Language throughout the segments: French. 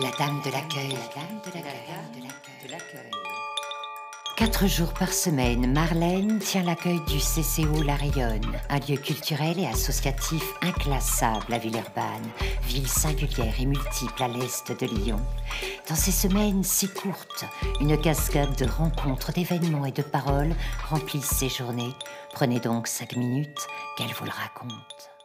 La dame de l'accueil. La dame de l'accueil. Quatre jours par semaine, Marlène tient l'accueil du CCO La Rayonne, un lieu culturel et associatif inclassable à Villeurbanne, ville singulière et multiple à l'est de Lyon. Dans ces semaines si courtes, une cascade de rencontres, d'événements et de paroles remplissent ces journées. Prenez donc cinq minutes qu'elle vous le raconte.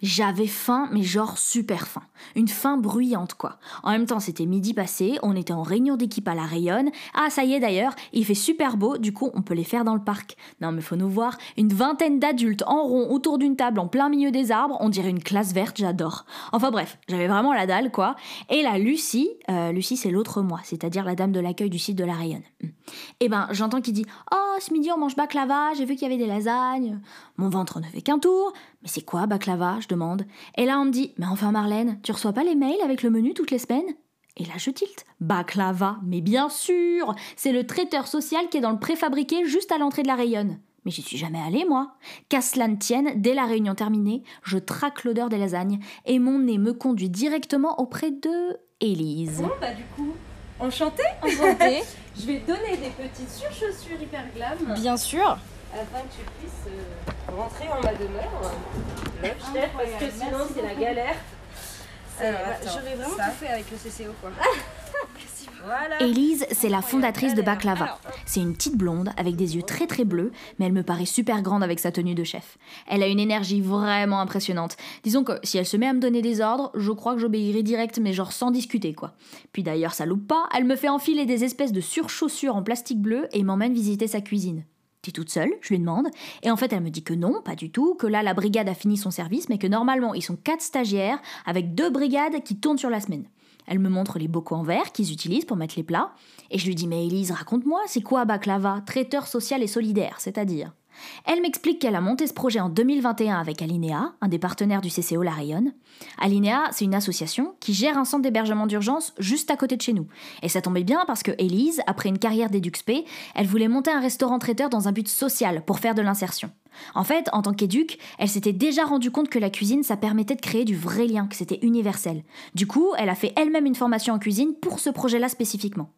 J'avais faim, mais genre super faim. Une faim bruyante, quoi. En même temps, c'était midi passé, on était en réunion d'équipe à la Rayonne. Ah, ça y est d'ailleurs, il fait super beau, du coup, on peut les faire dans le parc. Non, mais faut nous voir. Une vingtaine d'adultes en rond autour d'une table en plein milieu des arbres, on dirait une classe verte, j'adore. Enfin bref, j'avais vraiment la dalle, quoi. Et là, Lucie, euh, Lucie, c'est l'autre moi, c'est-à-dire la dame de l'accueil du site de la Rayonne. Hmm. Eh ben, j'entends qu'il dit Oh, ce midi, on mange baklava, j'ai vu qu'il y avait des lasagnes. Mon ventre ne fait qu'un tour. Mais c'est quoi baklava je demande. Et là, on me dit Mais enfin, Marlène, tu reçois pas les mails avec le menu toutes les semaines? Et là, je tilte. Baklava, mais bien sûr C'est le traiteur social qui est dans le préfabriqué juste à l'entrée de la Rayonne. Mais j'y suis jamais allée, moi. Qu'à cela ne tienne, dès la réunion terminée, je traque l'odeur des lasagnes et mon nez me conduit directement auprès de Élise. Bon, bah du coup, enchantée Enchantée. Je vais te donner des petites surchaussures hyper glam. Bien sûr Afin que tu puisses euh, rentrer en ma demeure. Love parce que sinon c'est la galère. Alors, Euh, attends, J'aurais vraiment ça. tout fait avec le CCO quoi. Élise, c'est la fondatrice de Baklava. C'est une petite blonde avec des yeux très très bleus, mais elle me paraît super grande avec sa tenue de chef. Elle a une énergie vraiment impressionnante. Disons que si elle se met à me donner des ordres, je crois que j'obéirai direct, mais genre sans discuter quoi. Puis d'ailleurs, ça loupe pas, elle me fait enfiler des espèces de surchaussures en plastique bleu et m'emmène visiter sa cuisine. T'es toute seule Je lui demande. Et en fait, elle me dit que non, pas du tout, que là, la brigade a fini son service, mais que normalement, ils sont quatre stagiaires avec deux brigades qui tournent sur la semaine. Elle me montre les bocaux en verre qu'ils utilisent pour mettre les plats. Et je lui dis Mais Élise, raconte-moi, c'est quoi Baklava? Traiteur social et solidaire, c'est-à-dire? Elle m'explique qu'elle a monté ce projet en 2021 avec Alinea, un des partenaires du CCO La Rayonne. Alinea, c'est une association qui gère un centre d'hébergement d'urgence juste à côté de chez nous. Et ça tombait bien parce que Élise, après une carrière d'éduxp, elle voulait monter un restaurant traiteur dans un but social pour faire de l'insertion. En fait, en tant qu'éduc, elle s'était déjà rendue compte que la cuisine, ça permettait de créer du vrai lien, que c'était universel. Du coup, elle a fait elle-même une formation en cuisine pour ce projet-là spécifiquement.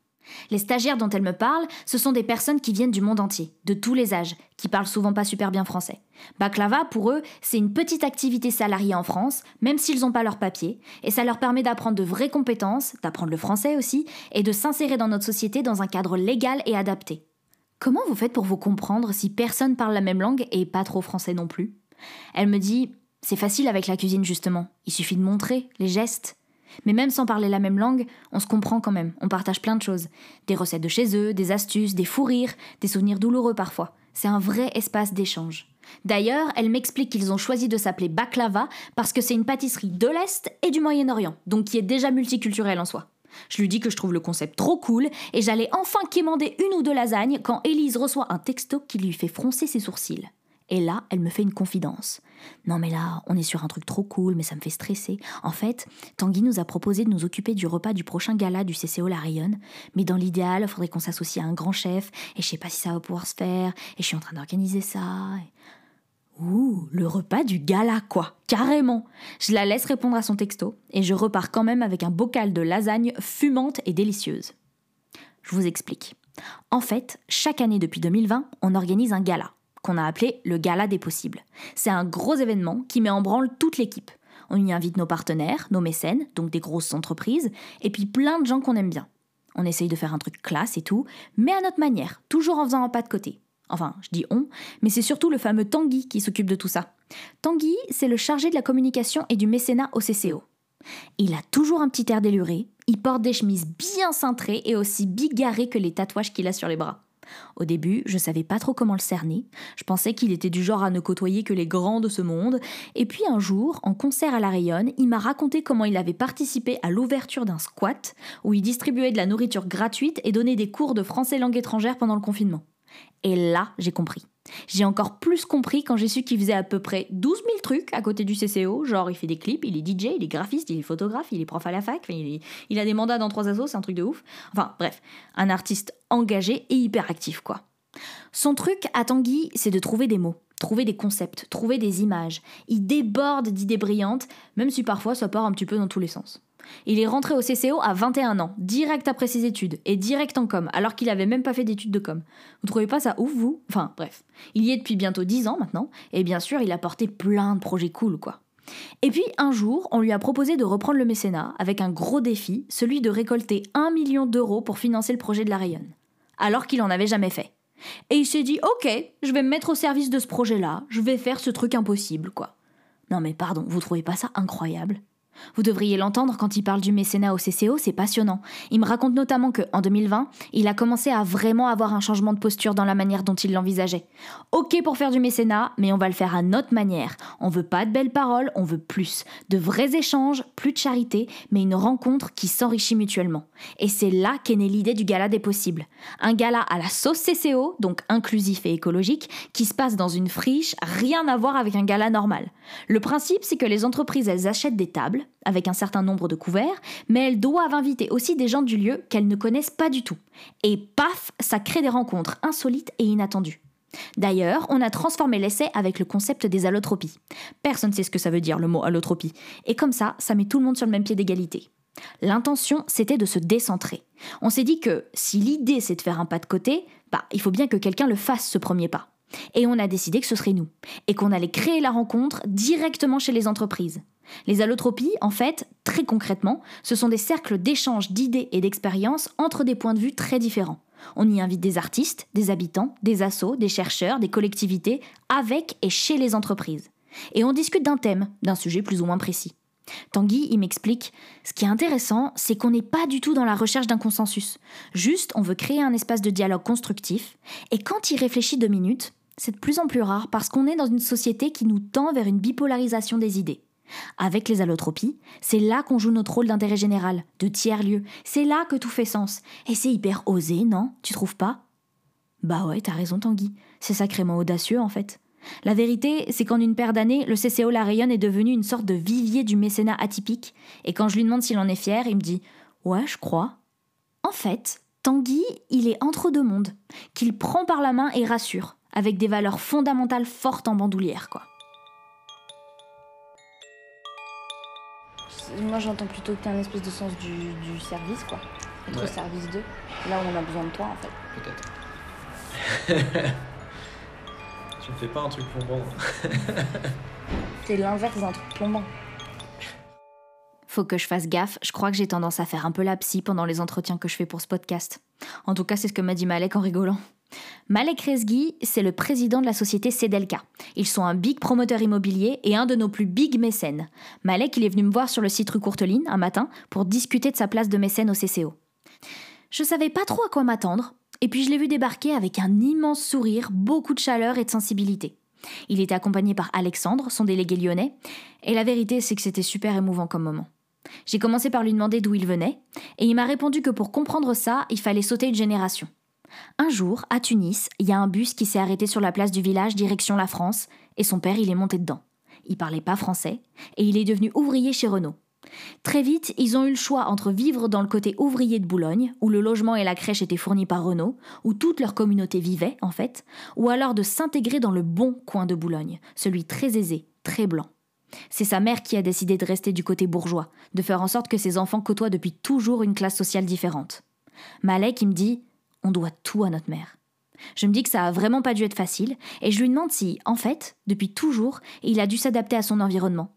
Les stagiaires dont elle me parle, ce sont des personnes qui viennent du monde entier, de tous les âges, qui parlent souvent pas super bien français. Baklava, pour eux, c'est une petite activité salariée en France, même s'ils n'ont pas leur papier, et ça leur permet d'apprendre de vraies compétences, d'apprendre le français aussi, et de s'insérer dans notre société dans un cadre légal et adapté. Comment vous faites pour vous comprendre si personne parle la même langue et pas trop français non plus? Elle me dit C'est facile avec la cuisine justement, il suffit de montrer, les gestes. Mais même sans parler la même langue, on se comprend quand même, on partage plein de choses. Des recettes de chez eux, des astuces, des fous rires, des souvenirs douloureux parfois. C'est un vrai espace d'échange. D'ailleurs, elle m'explique qu'ils ont choisi de s'appeler Baklava parce que c'est une pâtisserie de l'Est et du Moyen-Orient, donc qui est déjà multiculturelle en soi. Je lui dis que je trouve le concept trop cool et j'allais enfin quémander une ou deux lasagnes quand Élise reçoit un texto qui lui fait froncer ses sourcils. Et là, elle me fait une confidence. Non mais là, on est sur un truc trop cool, mais ça me fait stresser. En fait, Tanguy nous a proposé de nous occuper du repas du prochain gala du CCO La Rayonne, mais dans l'idéal, il faudrait qu'on s'associe à un grand chef, et je sais pas si ça va pouvoir se faire, et je suis en train d'organiser ça. Ouh, le repas du gala, quoi, carrément. Je la laisse répondre à son texto, et je repars quand même avec un bocal de lasagne fumante et délicieuse. Je vous explique. En fait, chaque année depuis 2020, on organise un gala, qu'on a appelé le Gala des possibles. C'est un gros événement qui met en branle toute l'équipe. On y invite nos partenaires, nos mécènes, donc des grosses entreprises, et puis plein de gens qu'on aime bien. On essaye de faire un truc classe et tout, mais à notre manière, toujours en faisant un pas de côté. Enfin, je dis on, mais c'est surtout le fameux Tanguy qui s'occupe de tout ça. Tanguy, c'est le chargé de la communication et du mécénat au CCO. Il a toujours un petit air déluré, il porte des chemises bien cintrées et aussi bigarrées que les tatouages qu'il a sur les bras. Au début, je savais pas trop comment le cerner. Je pensais qu'il était du genre à ne côtoyer que les grands de ce monde. Et puis un jour, en concert à La Rayonne, il m'a raconté comment il avait participé à l'ouverture d'un squat où il distribuait de la nourriture gratuite et donnait des cours de français langue étrangère pendant le confinement. Et là, j'ai compris. J'ai encore plus compris quand j'ai su qu'il faisait à peu près 12 000 trucs à côté du CCO. Genre, il fait des clips, il est DJ, il est graphiste, il est photographe, il est prof à la fac, il a des mandats dans trois assos, c'est un truc de ouf. Enfin, bref, un artiste engagé et hyper actif, quoi. Son truc à Tanguy, c'est de trouver des mots. trouver des concepts, trouver des images. Il déborde d'idées brillantes, même si parfois ça part un petit peu dans tous les sens. Il est rentré au CCO à 21 ans, direct après ses études, et direct en com, alors qu'il avait même pas fait d'études de com. Vous trouvez pas ça ouf, vous? Enfin, bref. Il y est depuis bientôt 10 ans maintenant, et bien sûr, il a porté plein de projets cool, quoi. Et puis, un jour, on lui a proposé de reprendre le mécénat avec un gros défi, celui de récolter 1 million d'euros pour financer le projet de la Rayonne. Alors qu'il en avait jamais fait. Et il s'est dit, ok, je vais me mettre au service de ce projet-là, je vais faire ce truc impossible, quoi. Non mais pardon, vous trouvez pas ça incroyable? Vous devriez l'entendre quand il parle du mécénat au CCO, c'est passionnant. Il me raconte notamment que, en 2020, il a commencé à vraiment avoir un changement de posture dans la manière dont il l'envisageait. Ok pour faire du mécénat, mais on va le faire à notre manière. On veut pas de belles paroles, on veut plus. De vrais échanges, plus de charité, mais une rencontre qui s'enrichit mutuellement. Et c'est là qu'est née l'idée du gala des possibles. Un gala à la sauce CCO, donc inclusif et écologique, qui se passe dans une friche, rien à voir avec un gala normal. Le principe, c'est que les entreprises, elles achètent des tables, avec un certain nombre de couverts, mais elles doivent inviter aussi des gens du lieu qu'elles ne connaissent pas du tout. Et paf, ça crée des rencontres insolites et inattendues. D'ailleurs, on a transformé l'essai avec le concept des allotropies. Personne ne sait ce que ça veut dire le mot allotropie, et comme ça, ça met tout le monde sur le même pied d'égalité. L'intention, c'était de se décentrer. On s'est dit que si l'idée c'est de faire un pas de côté, bah, il faut bien que quelqu'un le fasse ce premier pas. Et on a décidé que ce serait nous, et qu'on allait créer la rencontre directement chez les entreprises. Les allotropies, en fait, très concrètement, ce sont des cercles d'échange d'idées et d'expériences entre des points de vue très différents. On y invite des artistes, des habitants, des assos, des chercheurs, des collectivités, avec et chez les entreprises. Et on discute d'un thème, d'un sujet plus ou moins précis. Tanguy, il m'explique, ce qui est intéressant, c'est qu'on n'est pas du tout dans la recherche d'un consensus. Juste, on veut créer un espace de dialogue constructif, et quand il réfléchit deux minutes, c'est de plus en plus rare parce qu'on est dans une société qui nous tend vers une bipolarisation des idées. Avec les allotropies, c'est là qu'on joue notre rôle d'intérêt général, de tiers-lieu. C'est là que tout fait sens. Et c'est hyper osé, non? Tu trouves pas? Bah ouais, t'as raison Tanguy. C'est sacrément audacieux en fait. La vérité, c'est qu'en une paire d'années, le CCO La Rayonne est devenu une sorte de vivier du mécénat atypique, et quand je lui demande s'il en est fier, il me dit Ouais, je crois. En fait, Tanguy, il est entre deux mondes, qu'il prend par la main et rassure, avec des valeurs fondamentales fortes en bandoulière, quoi. moi j'entends plutôt que tu as un espèce de sens du, service, quoi. Être au service d'eux. Là où on a besoin de toi, en fait. Peut-être. tu ne fais pas un truc plombant. C'est l'inverse d'un truc plombant. Faut que je fasse gaffe, je crois que j'ai tendance à faire un peu la psy pendant les entretiens que je fais pour ce podcast. En tout cas, c'est ce que m'a dit Malek en rigolant. Malek Rezgi, c'est le président de la société Sedelka. Ils sont un big promoteur immobilier et un de nos plus big mécènes. Malek, il est venu me voir sur le site rue Courteline un matin pour discuter de sa place de mécène au CCO. Je savais pas trop à quoi m'attendre, et puis je l'ai vu débarquer avec un immense sourire, beaucoup de chaleur et de sensibilité. Il était accompagné par Alexandre, son délégué lyonnais, et la vérité c'est que c'était super émouvant comme moment. J'ai commencé par lui demander d'où il venait, et il m'a répondu que pour comprendre ça, il fallait sauter une génération. Un jour, à Tunis, il y a un bus qui s'est arrêté sur la place du village direction la France, et son père, il est monté dedans. Il parlait pas français, et il est devenu ouvrier chez Renault. Très vite, ils ont eu le choix entre vivre dans le côté ouvrier de Boulogne, où le logement et la crèche étaient fournis par Renault, où toute leur communauté vivait, en fait, ou alors de s'intégrer dans le bon coin de Boulogne, celui très aisé, très blanc. C'est sa mère qui a décidé de rester du côté bourgeois, de faire en sorte que ses enfants côtoient depuis toujours une classe sociale différente. Malek, il me dit on doit tout à notre mère. Je me dis que ça a vraiment pas dû être facile, et je lui demande si, en fait, depuis toujours, il a dû s'adapter à son environnement.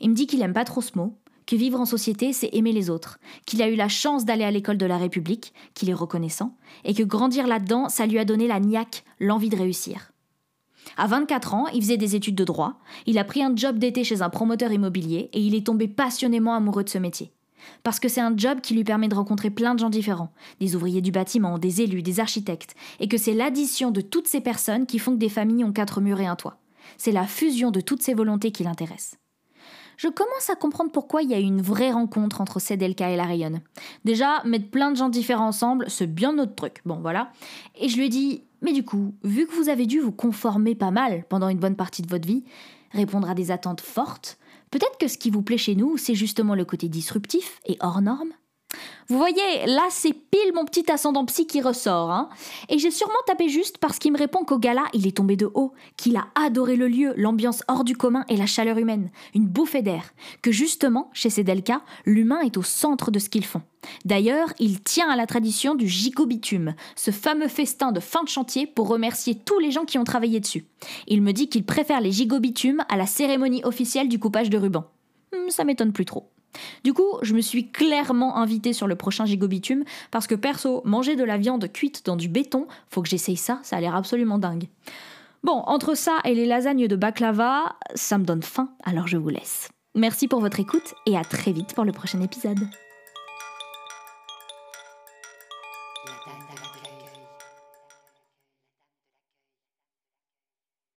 Il me dit qu'il aime pas trop ce mot, que vivre en société, c'est aimer les autres, qu'il a eu la chance d'aller à l'école de la République, qu'il est reconnaissant, et que grandir là-dedans, ça lui a donné la niaque, l'envie de réussir. À 24 ans, il faisait des études de droit, il a pris un job d'été chez un promoteur immobilier et il est tombé passionnément amoureux de ce métier. Parce que c'est un job qui lui permet de rencontrer plein de gens différents, des ouvriers du bâtiment, des élus, des architectes, et que c'est l'addition de toutes ces personnes qui font que des familles ont quatre murs et un toit. C'est la fusion de toutes ces volontés qui l'intéressent. Je commence à comprendre pourquoi il y a eu une vraie rencontre entre Sedelka et la Rayonne. Déjà, mettre plein de gens différents ensemble, c'est bien notre truc. Bon, voilà. Et je lui dit, mais du coup, vu que vous avez dû vous conformer pas mal pendant une bonne partie de votre vie, répondre à des attentes fortes, Peut-être que ce qui vous plaît chez nous, c'est justement le côté disruptif et hors norme? Vous voyez, là c'est pile mon petit ascendant psy qui ressort. Hein. Et j'ai sûrement tapé juste parce qu'il me répond qu'au gala, il est tombé de haut, qu'il a adoré le lieu, l'ambiance hors du commun et la chaleur humaine, une bouffée d'air. Que justement, chez ces Delca, l'humain est au centre de ce qu'ils font. D'ailleurs, il tient à la tradition du gigobitume, ce fameux festin de fin de chantier pour remercier tous les gens qui ont travaillé dessus. Il me dit qu'il préfère les gigobitumes à la cérémonie officielle du coupage de ruban. Hmm, ça m'étonne plus trop. Du coup, je me suis clairement invitée sur le prochain gigobitume parce que perso, manger de la viande cuite dans du béton, faut que j'essaye ça, ça a l'air absolument dingue. Bon, entre ça et les lasagnes de baklava, ça me donne faim, alors je vous laisse. Merci pour votre écoute et à très vite pour le prochain épisode.